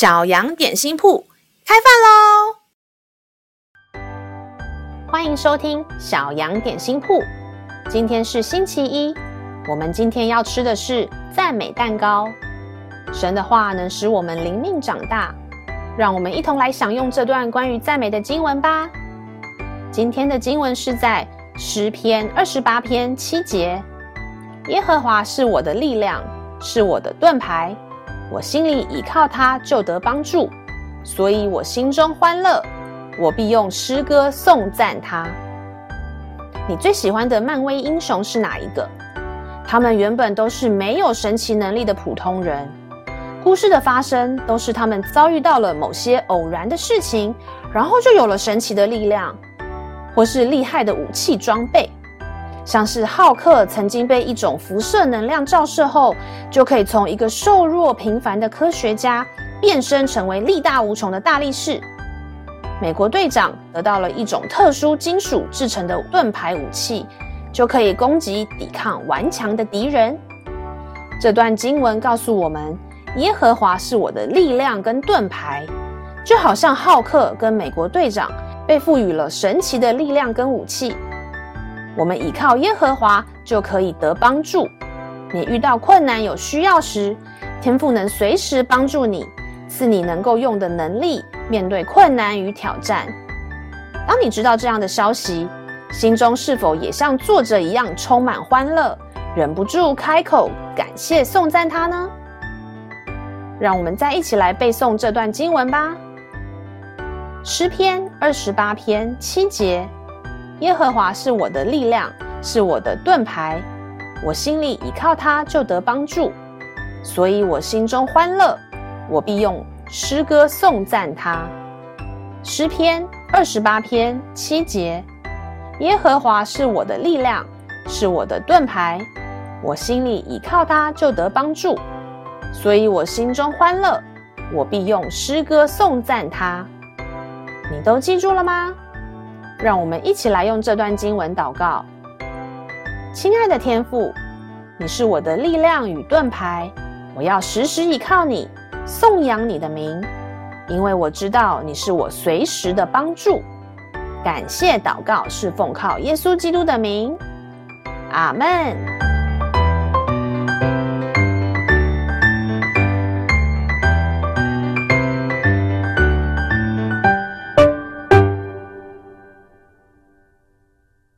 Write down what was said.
小羊点心铺开饭喽！欢迎收听小羊点心铺。今天是星期一，我们今天要吃的是赞美蛋糕。神的话能使我们灵命长大，让我们一同来享用这段关于赞美的经文吧。今天的经文是在诗篇二十八篇七节：耶和华是我的力量，是我的盾牌。我心里倚靠他，就得帮助，所以我心中欢乐，我必用诗歌颂赞他。你最喜欢的漫威英雄是哪一个？他们原本都是没有神奇能力的普通人，故事的发生都是他们遭遇到了某些偶然的事情，然后就有了神奇的力量，或是厉害的武器装备。像是浩克曾经被一种辐射能量照射后，就可以从一个瘦弱平凡的科学家变身成为力大无穷的大力士。美国队长得到了一种特殊金属制成的盾牌武器，就可以攻击抵抗顽强的敌人。这段经文告诉我们，耶和华是我的力量跟盾牌，就好像浩克跟美国队长被赋予了神奇的力量跟武器。我们倚靠耶和华，就可以得帮助。你遇到困难有需要时，天父能随时帮助你，赐你能够用的能力，面对困难与挑战。当你知道这样的消息，心中是否也像作者一样充满欢乐，忍不住开口感谢颂赞他呢？让我们再一起来背诵这段经文吧。诗篇二十八篇七节。耶和华是我的力量，是我的盾牌，我心里倚靠他，就得帮助，所以我心中欢乐，我必用诗歌颂赞他。诗篇二十八篇七节：耶和华是我的力量，是我的盾牌，我心里倚靠他，就得帮助，所以我心中欢乐，我必用诗歌颂赞他。你都记住了吗？让我们一起来用这段经文祷告。亲爱的天父，你是我的力量与盾牌，我要时时倚靠你，颂扬你的名，因为我知道你是我随时的帮助。感谢祷告是奉靠耶稣基督的名，阿门。